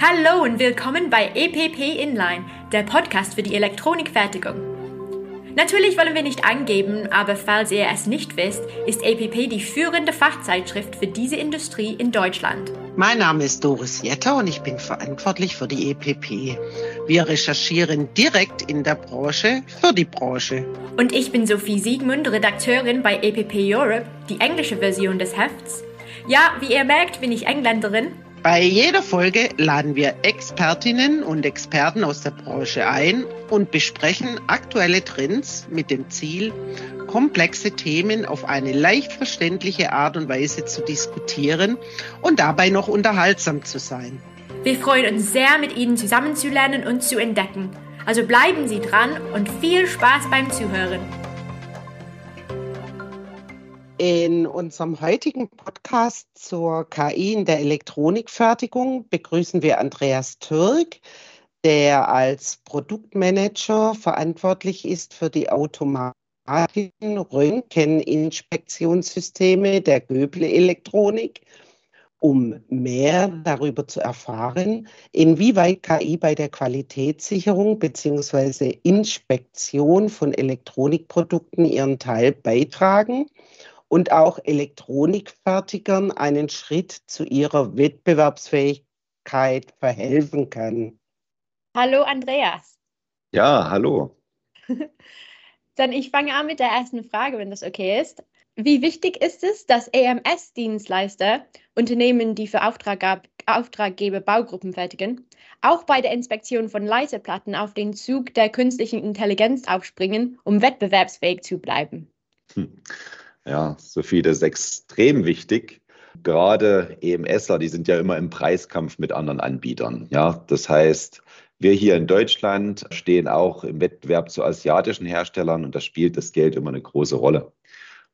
Hallo und willkommen bei EPP Inline, der Podcast für die Elektronikfertigung. Natürlich wollen wir nicht angeben, aber falls ihr es nicht wisst, ist EPP die führende Fachzeitschrift für diese Industrie in Deutschland. Mein Name ist Doris Jetter und ich bin verantwortlich für die EPP. Wir recherchieren direkt in der Branche für die Branche. Und ich bin Sophie Siegmund, Redakteurin bei EPP Europe, die englische Version des Hefts. Ja, wie ihr merkt, bin ich Engländerin bei jeder Folge laden wir Expertinnen und Experten aus der Branche ein und besprechen aktuelle Trends mit dem Ziel, komplexe Themen auf eine leicht verständliche Art und Weise zu diskutieren und dabei noch unterhaltsam zu sein. Wir freuen uns sehr, mit Ihnen zusammenzulernen und zu entdecken. Also bleiben Sie dran und viel Spaß beim Zuhören. In unserem heutigen Podcast zur KI in der Elektronikfertigung begrüßen wir Andreas Türk, der als Produktmanager verantwortlich ist für die automatischen Röntgeninspektionssysteme der Göble-Elektronik, um mehr darüber zu erfahren, inwieweit KI bei der Qualitätssicherung bzw. Inspektion von Elektronikprodukten ihren Teil beitragen und auch Elektronikfertigern einen Schritt zu ihrer Wettbewerbsfähigkeit verhelfen kann. Hallo Andreas. Ja, hallo. Dann ich fange an mit der ersten Frage, wenn das okay ist. Wie wichtig ist es, dass EMS-Dienstleister, Unternehmen, die für Auftraggeber Baugruppen fertigen, auch bei der Inspektion von Leiterplatten auf den Zug der künstlichen Intelligenz aufspringen, um wettbewerbsfähig zu bleiben? Hm. Ja, Sophie, das ist extrem wichtig. Gerade EMSler, die sind ja immer im Preiskampf mit anderen Anbietern. Ja, das heißt, wir hier in Deutschland stehen auch im Wettbewerb zu asiatischen Herstellern und da spielt das Geld immer eine große Rolle.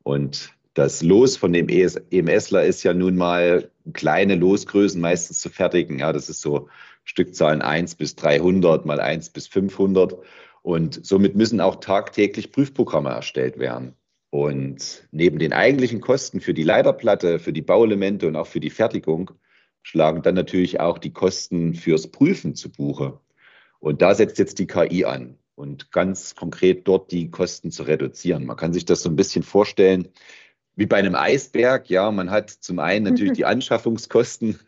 Und das Los von dem EMSler ist ja nun mal kleine Losgrößen meistens zu fertigen. Ja, das ist so Stückzahlen 1 bis 300 mal 1 bis 500. Und somit müssen auch tagtäglich Prüfprogramme erstellt werden. Und neben den eigentlichen Kosten für die Leiterplatte, für die Bauelemente und auch für die Fertigung schlagen dann natürlich auch die Kosten fürs Prüfen zu Buche. Und da setzt jetzt die KI an und ganz konkret dort die Kosten zu reduzieren. Man kann sich das so ein bisschen vorstellen wie bei einem Eisberg. Ja, man hat zum einen natürlich die Anschaffungskosten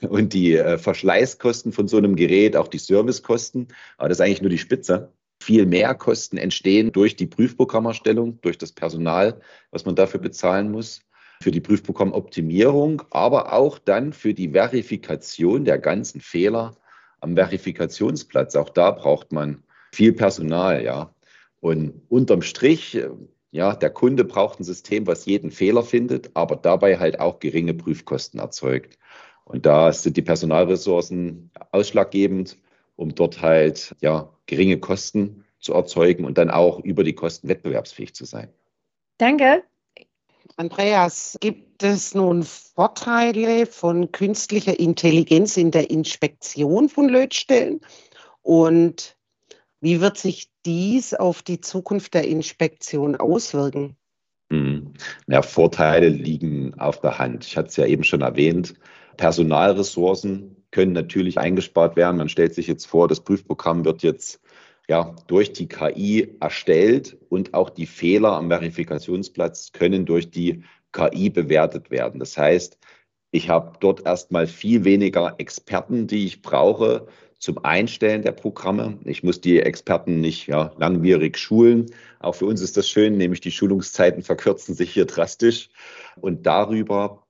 und die äh, Verschleißkosten von so einem Gerät, auch die Servicekosten. Aber das ist eigentlich nur die Spitze viel mehr Kosten entstehen durch die Prüfprogrammerstellung, durch das Personal, was man dafür bezahlen muss, für die Prüfprogrammoptimierung, aber auch dann für die Verifikation der ganzen Fehler am Verifikationsplatz. Auch da braucht man viel Personal, ja. Und unterm Strich, ja, der Kunde braucht ein System, was jeden Fehler findet, aber dabei halt auch geringe Prüfkosten erzeugt. Und da sind die Personalressourcen ausschlaggebend um dort halt ja, geringe Kosten zu erzeugen und dann auch über die Kosten wettbewerbsfähig zu sein. Danke. Andreas, gibt es nun Vorteile von künstlicher Intelligenz in der Inspektion von Lötstellen? Und wie wird sich dies auf die Zukunft der Inspektion auswirken? Hm. Ja, Vorteile liegen auf der Hand. Ich hatte es ja eben schon erwähnt. Personalressourcen können natürlich eingespart werden. Man stellt sich jetzt vor, das Prüfprogramm wird jetzt ja, durch die KI erstellt und auch die Fehler am Verifikationsplatz können durch die KI bewertet werden. Das heißt, ich habe dort erstmal viel weniger Experten, die ich brauche zum Einstellen der Programme. Ich muss die Experten nicht ja, langwierig schulen. Auch für uns ist das schön, nämlich die Schulungszeiten verkürzen sich hier drastisch. Und darüber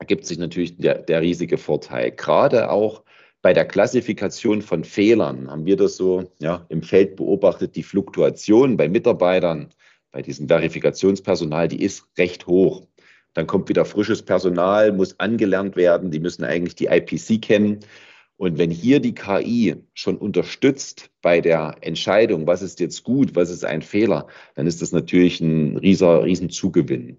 ergibt sich natürlich der, der riesige Vorteil. Gerade auch bei der Klassifikation von Fehlern haben wir das so ja, im Feld beobachtet. Die Fluktuation bei Mitarbeitern, bei diesem Verifikationspersonal, die ist recht hoch. Dann kommt wieder frisches Personal, muss angelernt werden. Die müssen eigentlich die IPC kennen. Und wenn hier die KI schon unterstützt bei der Entscheidung, was ist jetzt gut, was ist ein Fehler, dann ist das natürlich ein rieser, riesen Zugewinn.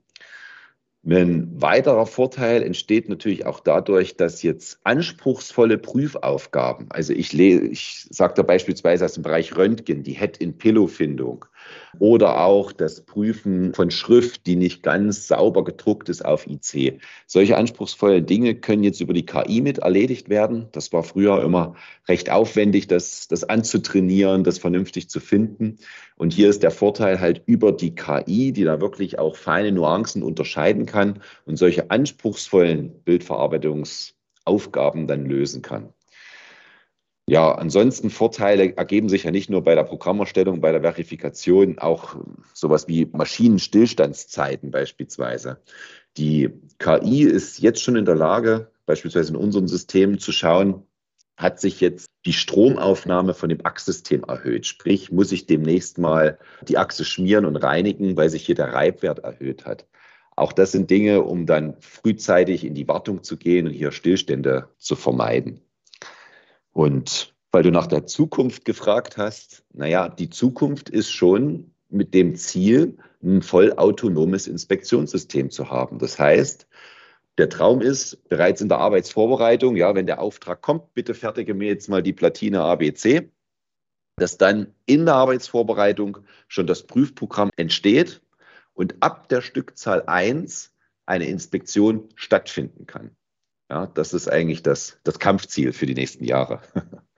Ein weiterer Vorteil entsteht natürlich auch dadurch, dass jetzt anspruchsvolle Prüfaufgaben, also ich, ich sage da beispielsweise aus dem Bereich Röntgen, die Head-in-Pillow-Findung oder auch das Prüfen von Schrift, die nicht ganz sauber gedruckt ist auf IC. Solche anspruchsvollen Dinge können jetzt über die KI mit erledigt werden. Das war früher immer recht aufwendig, das, das anzutrainieren, das vernünftig zu finden. Und hier ist der Vorteil halt über die KI, die da wirklich auch feine Nuancen unterscheiden kann und solche anspruchsvollen Bildverarbeitungsaufgaben dann lösen kann. Ja, ansonsten Vorteile ergeben sich ja nicht nur bei der Programmerstellung, bei der Verifikation, auch sowas wie Maschinenstillstandszeiten beispielsweise. Die KI ist jetzt schon in der Lage, beispielsweise in unserem System zu schauen, hat sich jetzt die Stromaufnahme von dem Achssystem erhöht. Sprich, muss ich demnächst mal die Achse schmieren und reinigen, weil sich hier der Reibwert erhöht hat. Auch das sind Dinge, um dann frühzeitig in die Wartung zu gehen und hier Stillstände zu vermeiden. Und weil du nach der Zukunft gefragt hast, naja, die Zukunft ist schon mit dem Ziel, ein vollautonomes Inspektionssystem zu haben. Das heißt, der Traum ist bereits in der Arbeitsvorbereitung, ja, wenn der Auftrag kommt, bitte fertige mir jetzt mal die Platine ABC, dass dann in der Arbeitsvorbereitung schon das Prüfprogramm entsteht und ab der Stückzahl 1 eine Inspektion stattfinden kann. Ja, das ist eigentlich das, das Kampfziel für die nächsten Jahre.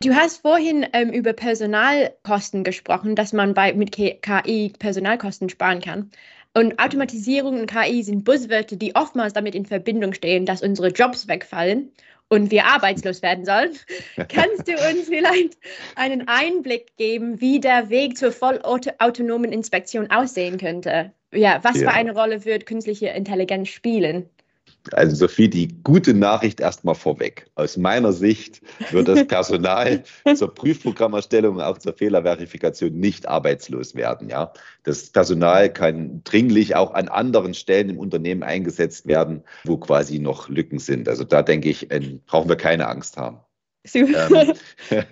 Du hast vorhin ähm, über Personalkosten gesprochen, dass man bei, mit KI Personalkosten sparen kann. Und Automatisierung und KI sind Buzzwörter, die oftmals damit in Verbindung stehen, dass unsere Jobs wegfallen und wir arbeitslos werden sollen. Kannst du uns vielleicht einen Einblick geben, wie der Weg zur vollautonomen Inspektion aussehen könnte? Ja, was ja. für eine Rolle wird künstliche Intelligenz spielen? Also Sophie, die gute Nachricht erstmal vorweg. Aus meiner Sicht wird das Personal zur Prüfprogrammerstellung und auch zur Fehlerverifikation nicht arbeitslos werden. Ja, das Personal kann dringlich auch an anderen Stellen im Unternehmen eingesetzt werden, wo quasi noch Lücken sind. Also da denke ich, äh, brauchen wir keine Angst haben. Ähm,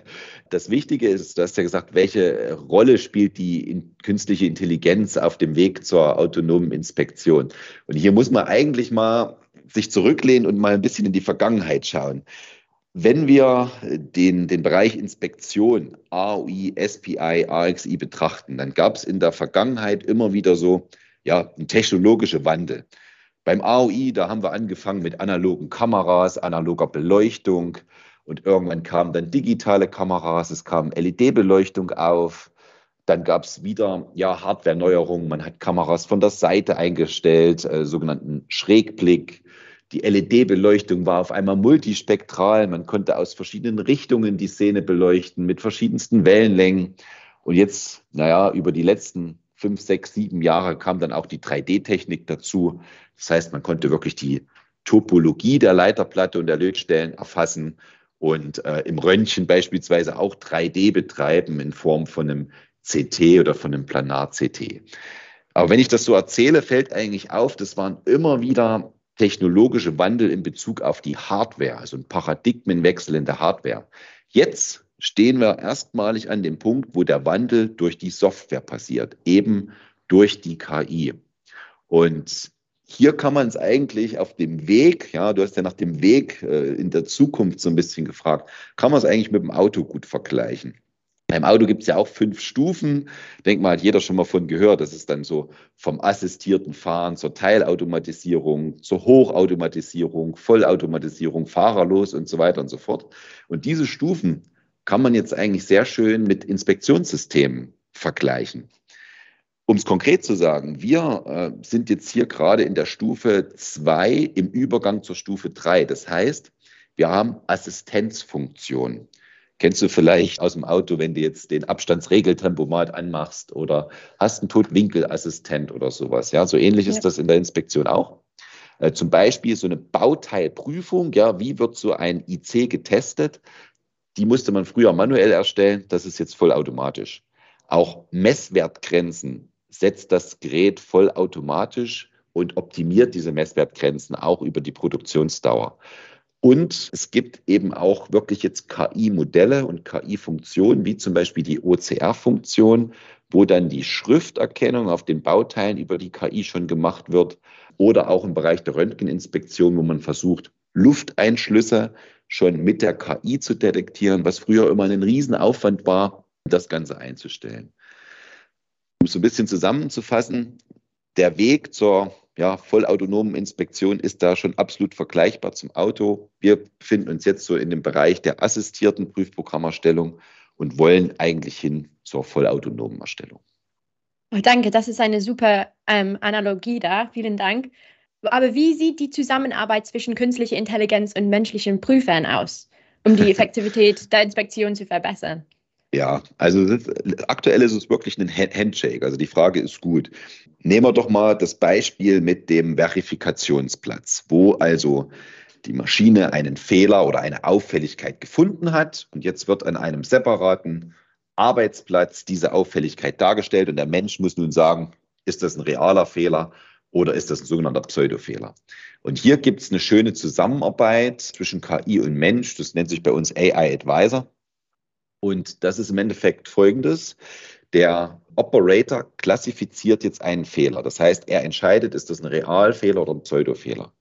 das Wichtige ist, du hast ja gesagt, welche Rolle spielt die künstliche Intelligenz auf dem Weg zur autonomen Inspektion? Und hier muss man eigentlich mal sich zurücklehnen und mal ein bisschen in die Vergangenheit schauen. Wenn wir den, den Bereich Inspektion, AOI, SPI, AXI betrachten, dann gab es in der Vergangenheit immer wieder so ja, einen technologischen Wandel. Beim AOI, da haben wir angefangen mit analogen Kameras, analoger Beleuchtung und irgendwann kamen dann digitale Kameras, es kam LED-Beleuchtung auf. Dann gab es wieder ja, Hardware-Neuerungen. Man hat Kameras von der Seite eingestellt, äh, sogenannten Schrägblick. Die LED-Beleuchtung war auf einmal multispektral. Man konnte aus verschiedenen Richtungen die Szene beleuchten mit verschiedensten Wellenlängen. Und jetzt, naja, über die letzten fünf, sechs, sieben Jahre kam dann auch die 3D-Technik dazu. Das heißt, man konnte wirklich die Topologie der Leiterplatte und der Lötstellen erfassen und äh, im Röntgen beispielsweise auch 3D betreiben in Form von einem CT oder von einem Planar-CT. Aber wenn ich das so erzähle, fällt eigentlich auf, das waren immer wieder technologische Wandel in Bezug auf die Hardware, also ein Paradigmenwechsel in der Hardware. Jetzt stehen wir erstmalig an dem Punkt, wo der Wandel durch die Software passiert, eben durch die KI. Und hier kann man es eigentlich auf dem Weg, ja, du hast ja nach dem Weg äh, in der Zukunft so ein bisschen gefragt, kann man es eigentlich mit dem Auto gut vergleichen. Beim Auto gibt es ja auch fünf Stufen. Denk mal, hat jeder schon mal von gehört. Das ist dann so vom assistierten Fahren zur Teilautomatisierung, zur Hochautomatisierung, Vollautomatisierung, fahrerlos und so weiter und so fort. Und diese Stufen kann man jetzt eigentlich sehr schön mit Inspektionssystemen vergleichen. Um es konkret zu sagen, wir äh, sind jetzt hier gerade in der Stufe 2 im Übergang zur Stufe 3. Das heißt, wir haben Assistenzfunktionen. Kennst du vielleicht aus dem Auto, wenn du jetzt den Abstandsregeltempomat anmachst oder hast einen Totwinkelassistent oder sowas. Ja, so ähnlich ja. ist das in der Inspektion auch. Äh, zum Beispiel so eine Bauteilprüfung. Ja, wie wird so ein IC getestet? Die musste man früher manuell erstellen. Das ist jetzt vollautomatisch. Auch Messwertgrenzen setzt das Gerät vollautomatisch und optimiert diese Messwertgrenzen auch über die Produktionsdauer. Und es gibt eben auch wirklich jetzt KI-Modelle und KI-Funktionen, wie zum Beispiel die OCR-Funktion, wo dann die Schrifterkennung auf den Bauteilen über die KI schon gemacht wird. Oder auch im Bereich der Röntgeninspektion, wo man versucht, Lufteinschlüsse schon mit der KI zu detektieren, was früher immer ein Riesenaufwand war, das Ganze einzustellen. Um es so ein bisschen zusammenzufassen, der Weg zur ja, vollautonomen Inspektion ist da schon absolut vergleichbar zum Auto. Wir befinden uns jetzt so in dem Bereich der assistierten Prüfprogrammerstellung und wollen eigentlich hin zur vollautonomen Erstellung. Oh, danke, das ist eine super ähm, Analogie da. Vielen Dank. Aber wie sieht die Zusammenarbeit zwischen künstlicher Intelligenz und menschlichen Prüfern aus, um die Effektivität der Inspektion zu verbessern? Ja, also ist, aktuell ist es wirklich ein Handshake. Also die Frage ist gut. Nehmen wir doch mal das Beispiel mit dem Verifikationsplatz, wo also die Maschine einen Fehler oder eine Auffälligkeit gefunden hat und jetzt wird an einem separaten Arbeitsplatz diese Auffälligkeit dargestellt und der Mensch muss nun sagen, ist das ein realer Fehler oder ist das ein sogenannter Pseudofehler? Und hier gibt es eine schöne Zusammenarbeit zwischen KI und Mensch, das nennt sich bei uns AI Advisor. Und das ist im Endeffekt folgendes. Der Operator klassifiziert jetzt einen Fehler. Das heißt, er entscheidet, ist das ein Realfehler oder ein Pseudofehler.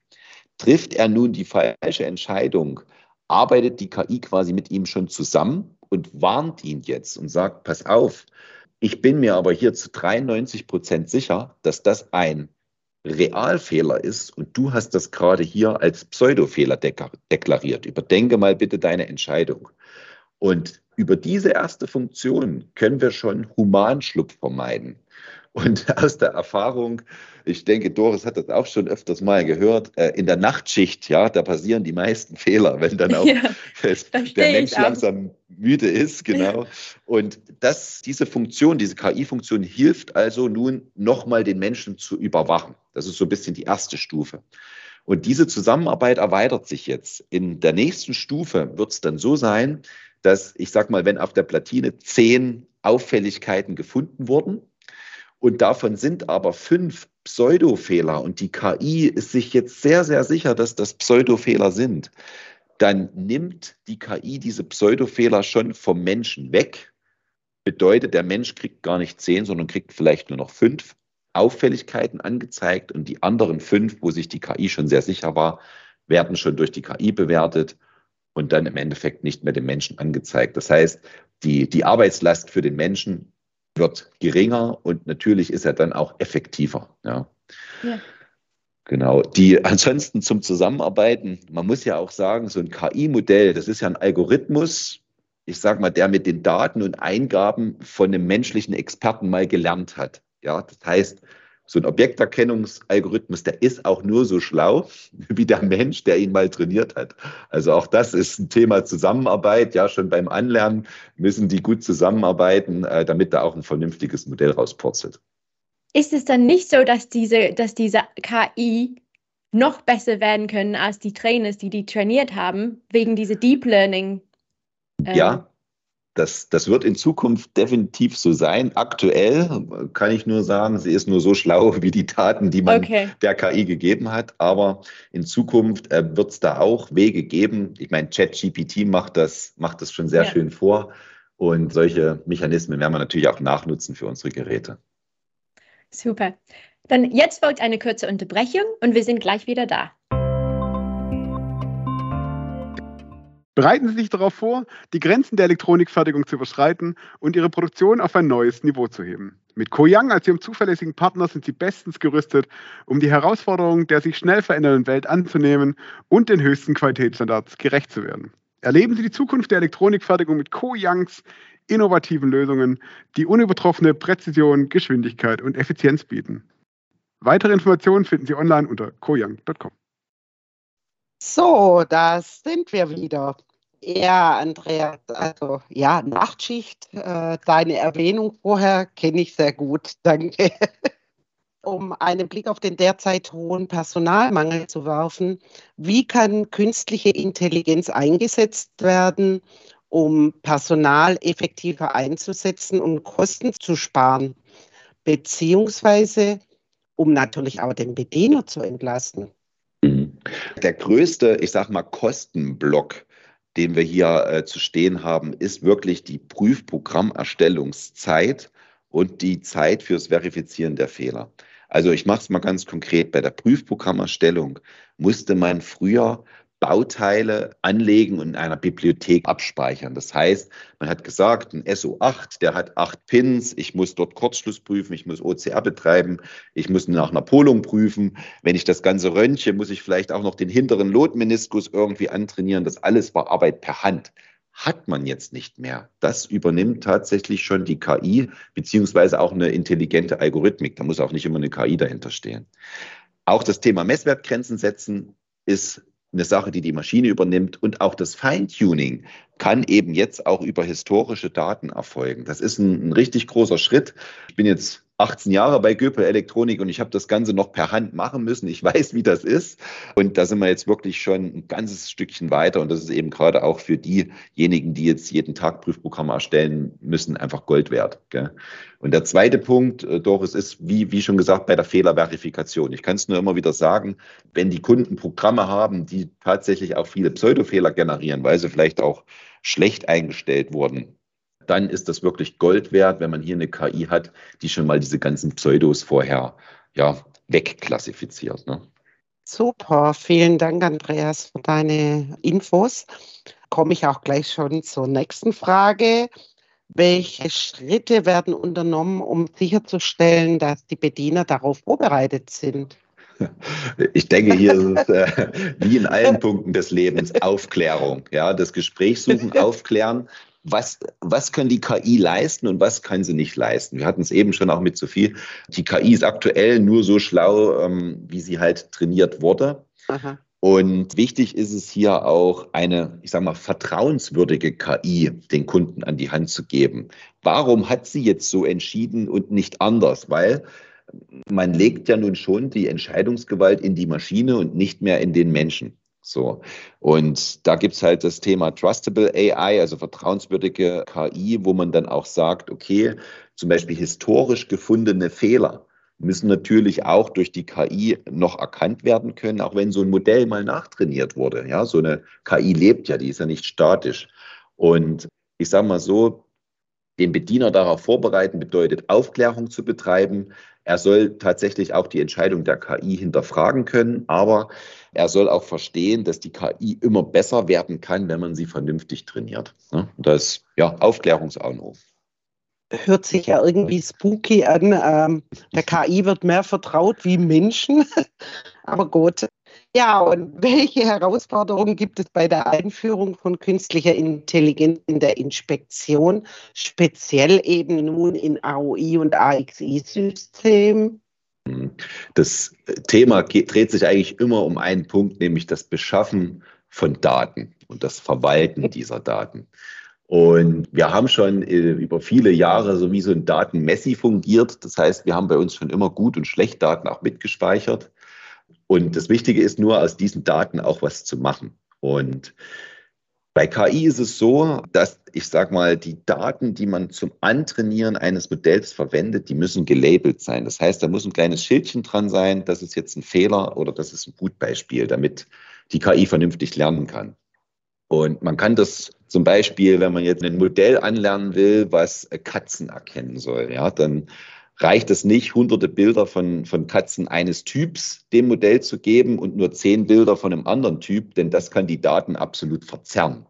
Trifft er nun die falsche Entscheidung, arbeitet die KI quasi mit ihm schon zusammen und warnt ihn jetzt und sagt, pass auf, ich bin mir aber hier zu 93 Prozent sicher, dass das ein Realfehler ist und du hast das gerade hier als Pseudofehler deklariert. Überdenke mal bitte deine Entscheidung. Und über diese erste Funktion können wir schon Humanschlupf vermeiden. Und aus der Erfahrung, ich denke, Doris hat das auch schon öfters mal gehört, äh, in der Nachtschicht, ja, da passieren die meisten Fehler, wenn dann auch ja, der Mensch langsam müde ist, genau. Ja. Und das, diese Funktion, diese KI-Funktion hilft also nun nochmal den Menschen zu überwachen. Das ist so ein bisschen die erste Stufe. Und diese Zusammenarbeit erweitert sich jetzt. In der nächsten Stufe wird es dann so sein, dass ich sage mal, wenn auf der Platine zehn Auffälligkeiten gefunden wurden, und davon sind aber fünf Pseudofehler und die KI ist sich jetzt sehr, sehr sicher, dass das Pseudofehler sind. Dann nimmt die KI diese Pseudofehler schon vom Menschen weg. Bedeutet, der Mensch kriegt gar nicht zehn, sondern kriegt vielleicht nur noch fünf Auffälligkeiten angezeigt und die anderen fünf, wo sich die KI schon sehr sicher war, werden schon durch die KI bewertet und dann im Endeffekt nicht mehr dem Menschen angezeigt. Das heißt, die, die Arbeitslast für den Menschen wird geringer und natürlich ist er dann auch effektiver. Ja. ja. Genau. Die ansonsten zum Zusammenarbeiten, man muss ja auch sagen, so ein KI-Modell, das ist ja ein Algorithmus, ich sage mal, der mit den Daten und Eingaben von einem menschlichen Experten mal gelernt hat. Ja, das heißt, so ein Objekterkennungsalgorithmus, der ist auch nur so schlau wie der Mensch, der ihn mal trainiert hat. Also auch das ist ein Thema Zusammenarbeit. Ja, schon beim Anlernen müssen die gut zusammenarbeiten, äh, damit da auch ein vernünftiges Modell rauspurzelt. Ist es dann nicht so, dass diese, dass diese KI noch besser werden können als die Trainers, die die trainiert haben, wegen dieser Deep Learning? Ähm, ja, das, das wird in Zukunft definitiv so sein. Aktuell kann ich nur sagen, sie ist nur so schlau wie die Daten, die man okay. der KI gegeben hat. Aber in Zukunft äh, wird es da auch Wege geben. Ich meine, ChatGPT macht das, macht das schon sehr ja. schön vor. Und solche Mechanismen werden wir natürlich auch nachnutzen für unsere Geräte. Super. Dann jetzt folgt eine kurze Unterbrechung und wir sind gleich wieder da. Bereiten Sie sich darauf vor, die Grenzen der Elektronikfertigung zu überschreiten und Ihre Produktion auf ein neues Niveau zu heben. Mit Koyang als Ihrem zuverlässigen Partner sind Sie bestens gerüstet, um die Herausforderungen der sich schnell verändernden Welt anzunehmen und den höchsten Qualitätsstandards gerecht zu werden. Erleben Sie die Zukunft der Elektronikfertigung mit Koyangs innovativen Lösungen, die unübertroffene Präzision, Geschwindigkeit und Effizienz bieten. Weitere Informationen finden Sie online unter koyang.com. So, da sind wir wieder. Ja, Andrea, also ja, Nachtschicht, äh, deine Erwähnung vorher kenne ich sehr gut, danke. um einen Blick auf den derzeit hohen Personalmangel zu werfen, wie kann künstliche Intelligenz eingesetzt werden, um Personal effektiver einzusetzen und Kosten zu sparen, beziehungsweise um natürlich auch den Bediener zu entlasten? Mhm. Der größte, ich sag mal, Kostenblock, den wir hier äh, zu stehen haben, ist wirklich die Prüfprogrammerstellungszeit und die Zeit fürs Verifizieren der Fehler. Also ich mache es mal ganz konkret. Bei der Prüfprogrammerstellung musste man früher Bauteile anlegen und in einer Bibliothek abspeichern. Das heißt, man hat gesagt, ein SO8, der hat acht Pins, ich muss dort Kurzschluss prüfen, ich muss OCR betreiben, ich muss nach einer Polung prüfen. Wenn ich das Ganze röntge, muss ich vielleicht auch noch den hinteren Lotmeniskus irgendwie antrainieren. Das alles war Arbeit per Hand hat man jetzt nicht mehr. Das übernimmt tatsächlich schon die KI, beziehungsweise auch eine intelligente Algorithmik. Da muss auch nicht immer eine KI dahinter stehen. Auch das Thema Messwertgrenzen setzen ist eine Sache, die die Maschine übernimmt. Und auch das Feintuning kann eben jetzt auch über historische Daten erfolgen. Das ist ein, ein richtig großer Schritt. Ich bin jetzt 18 Jahre bei Göpel Elektronik und ich habe das Ganze noch per Hand machen müssen. Ich weiß, wie das ist. Und da sind wir jetzt wirklich schon ein ganzes Stückchen weiter. Und das ist eben gerade auch für diejenigen, die jetzt jeden Tag Prüfprogramme erstellen müssen, einfach Gold wert. Gell? Und der zweite Punkt, äh, Doris, ist, wie, wie schon gesagt, bei der Fehlerverifikation. Ich kann es nur immer wieder sagen, wenn die Kunden Programme haben, die tatsächlich auch viele Pseudofehler generieren, weil sie vielleicht auch schlecht eingestellt wurden, dann ist das wirklich Gold wert, wenn man hier eine KI hat, die schon mal diese ganzen Pseudos vorher ja, wegklassifiziert. Ne? Super, vielen Dank, Andreas, für deine Infos. Komme ich auch gleich schon zur nächsten Frage. Welche Schritte werden unternommen, um sicherzustellen, dass die Bediener darauf vorbereitet sind? Ich denke, hier ist es äh, wie in allen Punkten des Lebens Aufklärung. Ja, das Gespräch suchen, aufklären was, was können die KI leisten und was kann sie nicht leisten. Wir hatten es eben schon auch mit Sophie. Die KI ist aktuell nur so schlau, ähm, wie sie halt trainiert wurde. Aha. Und wichtig ist es hier auch, eine, ich sage mal, vertrauenswürdige KI den Kunden an die Hand zu geben. Warum hat sie jetzt so entschieden und nicht anders? Weil man legt ja nun schon die Entscheidungsgewalt in die Maschine und nicht mehr in den Menschen. So. Und da gibt es halt das Thema Trustable AI, also vertrauenswürdige KI, wo man dann auch sagt, okay, zum Beispiel historisch gefundene Fehler müssen natürlich auch durch die KI noch erkannt werden können, auch wenn so ein Modell mal nachtrainiert wurde. Ja, so eine KI lebt ja, die ist ja nicht statisch. Und ich sage mal so, den Bediener darauf vorbereiten bedeutet, Aufklärung zu betreiben. Er soll tatsächlich auch die Entscheidung der KI hinterfragen können, aber er soll auch verstehen, dass die KI immer besser werden kann, wenn man sie vernünftig trainiert. Das ist ja Aufklärungsanruf. Hört sich ja irgendwie spooky an. Ähm, der KI wird mehr vertraut wie Menschen. aber gut, ja, und welche Herausforderungen gibt es bei der Einführung von künstlicher Intelligenz in der Inspektion, speziell eben nun in AOI und AXI-Systemen? Das Thema dreht sich eigentlich immer um einen Punkt, nämlich das Beschaffen von Daten und das Verwalten dieser Daten. Und wir haben schon äh, über viele Jahre so wie so ein Datenmessi fungiert. Das heißt, wir haben bei uns schon immer gut und schlecht Daten auch mitgespeichert. Und das Wichtige ist nur, aus diesen Daten auch was zu machen. Und bei KI ist es so, dass ich sage mal, die Daten, die man zum Antrainieren eines Modells verwendet, die müssen gelabelt sein. Das heißt, da muss ein kleines Schildchen dran sein, das ist jetzt ein Fehler oder das ist ein Gutbeispiel, damit die KI vernünftig lernen kann. Und man kann das zum Beispiel, wenn man jetzt ein Modell anlernen will, was Katzen erkennen soll, ja, dann reicht es nicht, hunderte Bilder von, von Katzen eines Typs dem Modell zu geben und nur zehn Bilder von einem anderen Typ, denn das kann die Daten absolut verzerren.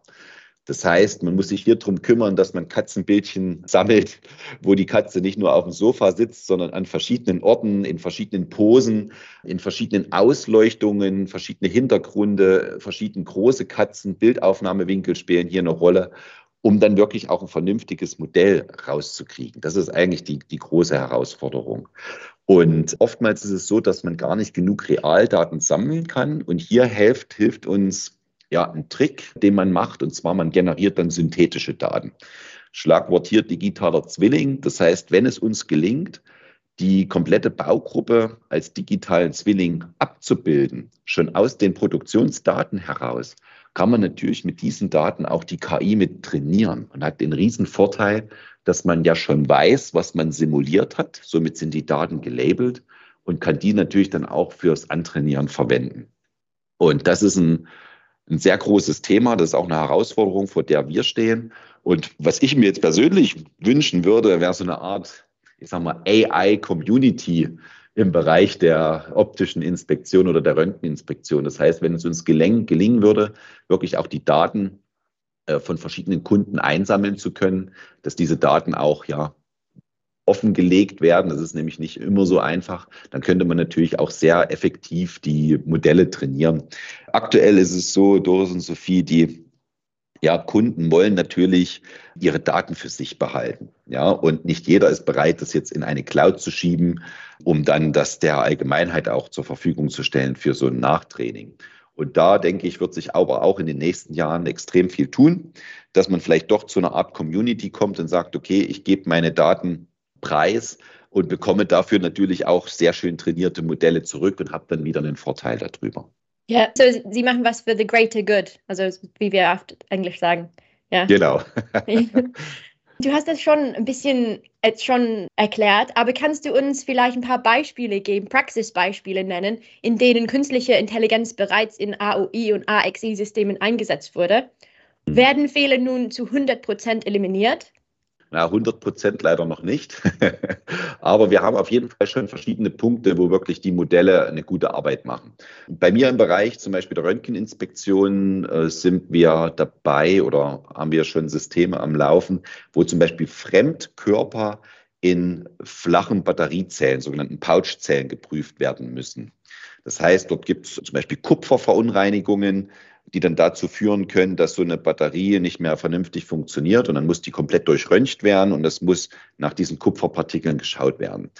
Das heißt, man muss sich hier drum kümmern, dass man Katzenbildchen sammelt, wo die Katze nicht nur auf dem Sofa sitzt, sondern an verschiedenen Orten, in verschiedenen Posen, in verschiedenen Ausleuchtungen, verschiedene Hintergründe, verschiedene große Katzen, Bildaufnahmewinkel spielen hier eine Rolle um dann wirklich auch ein vernünftiges Modell rauszukriegen. Das ist eigentlich die, die große Herausforderung. Und oftmals ist es so, dass man gar nicht genug Realdaten sammeln kann. Und hier hilft, hilft uns ja ein Trick, den man macht. Und zwar, man generiert dann synthetische Daten. Schlagwort hier digitaler Zwilling. Das heißt, wenn es uns gelingt, die komplette Baugruppe als digitalen Zwilling abzubilden, schon aus den Produktionsdaten heraus, kann man natürlich mit diesen Daten auch die KI mit trainieren und hat den riesen Vorteil, dass man ja schon weiß, was man simuliert hat. Somit sind die Daten gelabelt und kann die natürlich dann auch fürs Antrainieren verwenden. Und das ist ein, ein sehr großes Thema. Das ist auch eine Herausforderung, vor der wir stehen. Und was ich mir jetzt persönlich wünschen würde, wäre so eine Art, ich sag mal, AI-Community, im Bereich der optischen Inspektion oder der Röntgeninspektion. Das heißt, wenn es uns gelingen, gelingen würde, wirklich auch die Daten äh, von verschiedenen Kunden einsammeln zu können, dass diese Daten auch ja offengelegt werden. Das ist nämlich nicht immer so einfach. Dann könnte man natürlich auch sehr effektiv die Modelle trainieren. Aktuell ist es so, Doris und Sophie, die ja, Kunden wollen natürlich ihre Daten für sich behalten. Ja, und nicht jeder ist bereit, das jetzt in eine Cloud zu schieben, um dann das der Allgemeinheit auch zur Verfügung zu stellen für so ein Nachtraining. Und da denke ich, wird sich aber auch in den nächsten Jahren extrem viel tun, dass man vielleicht doch zu einer Art Community kommt und sagt, okay, ich gebe meine Daten preis und bekomme dafür natürlich auch sehr schön trainierte Modelle zurück und habe dann wieder einen Vorteil darüber. Ja, so sie machen was für the greater good, also wie wir oft Englisch sagen. Ja. Genau. du hast das schon ein bisschen jetzt schon erklärt, aber kannst du uns vielleicht ein paar Beispiele geben, Praxisbeispiele nennen, in denen künstliche Intelligenz bereits in AOI und AXI-Systemen eingesetzt wurde? Hm. Werden Fehler nun zu 100 Prozent eliminiert? Na, 100 Prozent leider noch nicht. Aber wir haben auf jeden Fall schon verschiedene Punkte, wo wirklich die Modelle eine gute Arbeit machen. Bei mir im Bereich zum Beispiel der Röntgeninspektion äh, sind wir dabei oder haben wir schon Systeme am Laufen, wo zum Beispiel Fremdkörper in flachen Batteriezellen, sogenannten Pouchzellen, geprüft werden müssen. Das heißt, dort gibt es zum Beispiel Kupferverunreinigungen, die dann dazu führen können, dass so eine Batterie nicht mehr vernünftig funktioniert und dann muss die komplett durchröntgt werden und das muss nach diesen Kupferpartikeln geschaut werden.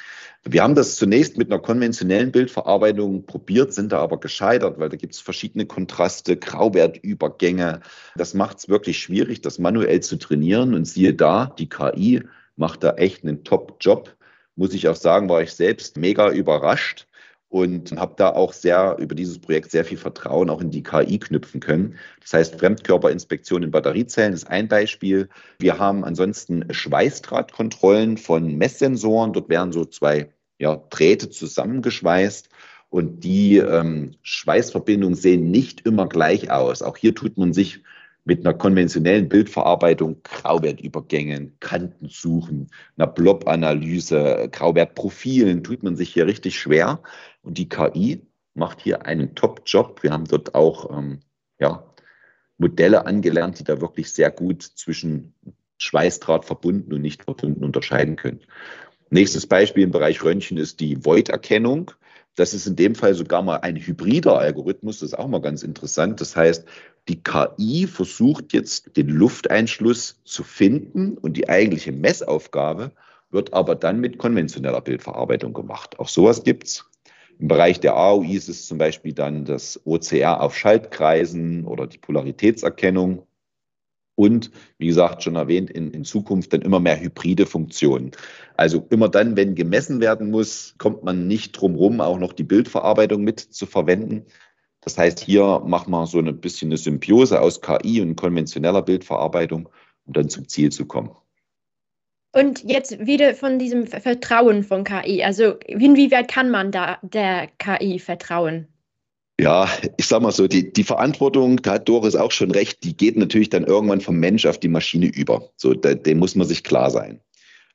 Wir haben das zunächst mit einer konventionellen Bildverarbeitung probiert, sind da aber gescheitert, weil da gibt es verschiedene Kontraste, Grauwertübergänge. Das macht es wirklich schwierig, das manuell zu trainieren und siehe da, die KI macht da echt einen Top-Job. Muss ich auch sagen, war ich selbst mega überrascht und habe da auch sehr über dieses Projekt sehr viel Vertrauen auch in die KI knüpfen können. Das heißt, Fremdkörperinspektion in Batteriezellen ist ein Beispiel. Wir haben ansonsten Schweißdrahtkontrollen von Messsensoren. Dort werden so zwei ja, Drähte zusammengeschweißt und die ähm, Schweißverbindungen sehen nicht immer gleich aus. Auch hier tut man sich mit einer konventionellen Bildverarbeitung, Grauwertübergängen, Kanten suchen, einer Blob-Analyse, Grauwertprofilen, tut man sich hier richtig schwer. Und die KI macht hier einen Top-Job. Wir haben dort auch ähm, ja, Modelle angelernt, die da wirklich sehr gut zwischen Schweißdraht verbunden und nicht verbunden unterscheiden können. Nächstes Beispiel im Bereich Röntgen ist die Void-Erkennung. Das ist in dem Fall sogar mal ein hybrider Algorithmus. Das ist auch mal ganz interessant. Das heißt, die KI versucht jetzt den Lufteinschluss zu finden und die eigentliche Messaufgabe wird aber dann mit konventioneller Bildverarbeitung gemacht. Auch sowas gibt's. Im Bereich der AOI ist es zum Beispiel dann das OCR auf Schaltkreisen oder die Polaritätserkennung. Und wie gesagt, schon erwähnt, in, in Zukunft dann immer mehr hybride Funktionen. Also immer dann, wenn gemessen werden muss, kommt man nicht drum rum, auch noch die Bildverarbeitung mit zu verwenden. Das heißt, hier machen wir so ein bisschen eine Symbiose aus KI und konventioneller Bildverarbeitung, um dann zum Ziel zu kommen. Und jetzt wieder von diesem Vertrauen von KI. Also inwieweit kann man da der KI vertrauen? Ja, ich sag mal so, die, die Verantwortung, da hat Doris auch schon recht, die geht natürlich dann irgendwann vom Mensch auf die Maschine über. So, da, dem muss man sich klar sein.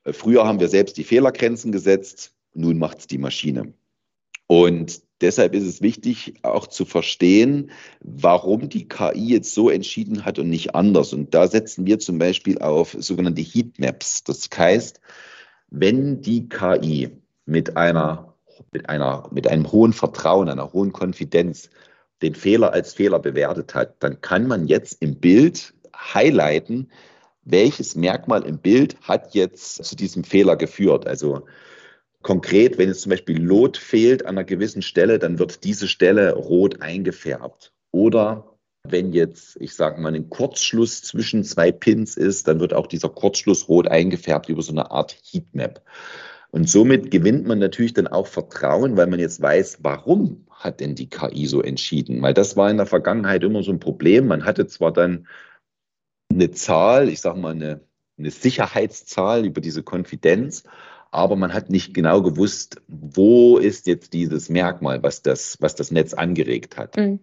Äh, früher haben wir selbst die Fehlergrenzen gesetzt, nun macht es die Maschine. Und deshalb ist es wichtig, auch zu verstehen, warum die KI jetzt so entschieden hat und nicht anders. Und da setzen wir zum Beispiel auf sogenannte Heatmaps. Das heißt, wenn die KI mit einer, mit einer, mit einem hohen Vertrauen, einer hohen Konfidenz den Fehler als Fehler bewertet hat, dann kann man jetzt im Bild highlighten, welches Merkmal im Bild hat jetzt zu diesem Fehler geführt. Also Konkret, wenn jetzt zum Beispiel Lot fehlt an einer gewissen Stelle, dann wird diese Stelle rot eingefärbt. Oder wenn jetzt, ich sage mal, ein Kurzschluss zwischen zwei Pins ist, dann wird auch dieser Kurzschluss rot eingefärbt über so eine Art Heatmap. Und somit gewinnt man natürlich dann auch Vertrauen, weil man jetzt weiß, warum hat denn die KI so entschieden? Weil das war in der Vergangenheit immer so ein Problem. Man hatte zwar dann eine Zahl, ich sage mal eine, eine Sicherheitszahl über diese Konfidenz, aber man hat nicht genau gewusst, wo ist jetzt dieses Merkmal, was das, was das Netz angeregt hat. Mhm.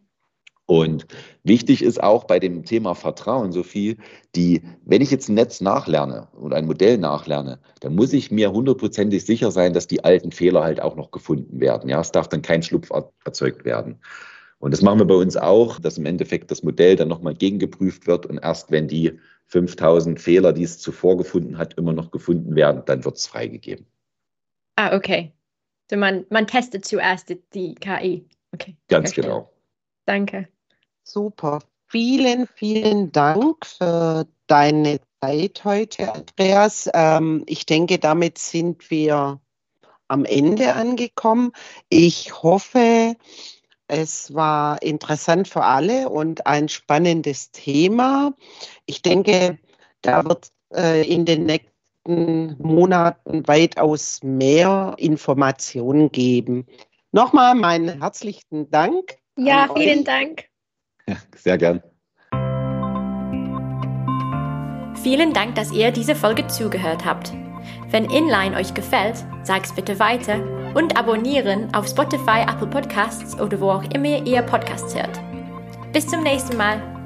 Und wichtig ist auch bei dem Thema Vertrauen, Sophie, die, wenn ich jetzt ein Netz nachlerne und ein Modell nachlerne, dann muss ich mir hundertprozentig sicher sein, dass die alten Fehler halt auch noch gefunden werden. Ja, es darf dann kein Schlupf erzeugt werden. Und das machen wir bei uns auch, dass im Endeffekt das Modell dann nochmal gegengeprüft wird und erst wenn die 5000 Fehler, die es zuvor gefunden hat, immer noch gefunden werden, dann wird es freigegeben. Ah, okay. So man, man testet zuerst die, KI. Okay. Ganz verstehe. genau. Danke. Super. Vielen, vielen Dank für deine Zeit heute, Andreas. Ähm, ich denke, damit sind wir am Ende angekommen. Ich hoffe, es war interessant für alle und ein spannendes Thema. Ich denke, da wird äh, in den nächsten Monaten weitaus mehr Informationen geben. Nochmal meinen herzlichen Dank. Ja, vielen euch. Dank. Ja, sehr gern. Vielen Dank, dass ihr diese Folge zugehört habt. Wenn Inline euch gefällt, sag's bitte weiter und abonnieren auf Spotify, Apple Podcasts oder wo auch immer ihr Podcasts hört. Bis zum nächsten Mal.